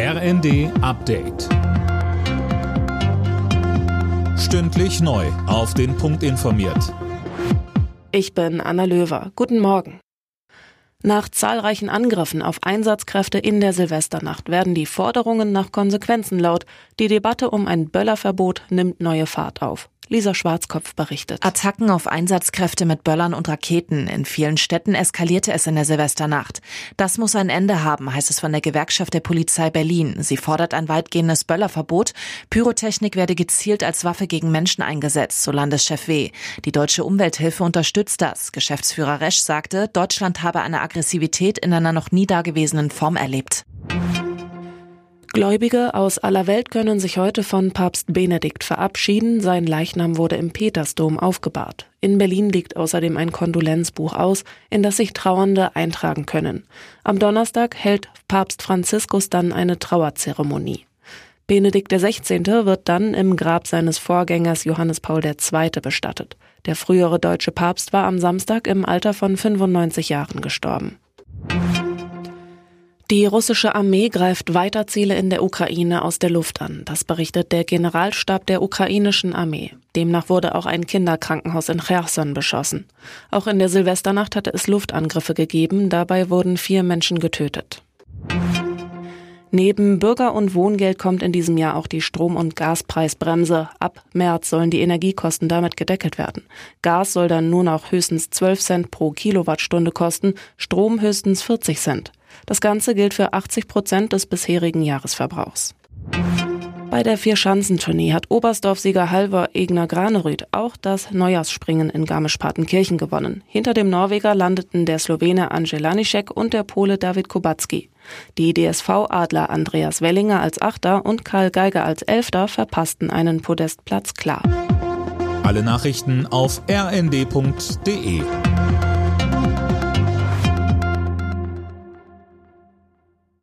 RND Update. Stündlich neu. Auf den Punkt informiert. Ich bin Anna Löwer. Guten Morgen. Nach zahlreichen Angriffen auf Einsatzkräfte in der Silvesternacht werden die Forderungen nach Konsequenzen laut. Die Debatte um ein Böllerverbot nimmt neue Fahrt auf. Lisa Schwarzkopf berichtet. Attacken auf Einsatzkräfte mit Böllern und Raketen. In vielen Städten eskalierte es in der Silvesternacht. Das muss ein Ende haben, heißt es von der Gewerkschaft der Polizei Berlin. Sie fordert ein weitgehendes Böllerverbot. Pyrotechnik werde gezielt als Waffe gegen Menschen eingesetzt, so Landeschef W. Die Deutsche Umwelthilfe unterstützt das. Geschäftsführer Resch sagte, Deutschland habe eine Aggressivität in einer noch nie dagewesenen Form erlebt. Gläubige aus aller Welt können sich heute von Papst Benedikt verabschieden. Sein Leichnam wurde im Petersdom aufgebahrt. In Berlin liegt außerdem ein Kondolenzbuch aus, in das sich Trauernde eintragen können. Am Donnerstag hält Papst Franziskus dann eine Trauerzeremonie. Benedikt XVI. wird dann im Grab seines Vorgängers Johannes Paul II. bestattet. Der frühere deutsche Papst war am Samstag im Alter von 95 Jahren gestorben. Die russische Armee greift weiter Ziele in der Ukraine aus der Luft an. Das berichtet der Generalstab der ukrainischen Armee. Demnach wurde auch ein Kinderkrankenhaus in Cherson beschossen. Auch in der Silvesternacht hatte es Luftangriffe gegeben. Dabei wurden vier Menschen getötet. Neben Bürger- und Wohngeld kommt in diesem Jahr auch die Strom- und Gaspreisbremse. Ab März sollen die Energiekosten damit gedeckelt werden. Gas soll dann nur noch höchstens 12 Cent pro Kilowattstunde kosten, Strom höchstens 40 Cent. Das Ganze gilt für 80 Prozent des bisherigen Jahresverbrauchs. Bei der Vierschanzentournee hat Oberstdorf-Sieger Halvor Egner Granerüth auch das Neujahrsspringen in Garmisch-Partenkirchen gewonnen. Hinter dem Norweger landeten der Slowene Angelanischek und der Pole David Kubacki. Die DSV-Adler Andreas Wellinger als Achter und Karl Geiger als Elfter verpassten einen Podestplatz klar. Alle Nachrichten auf rnd.de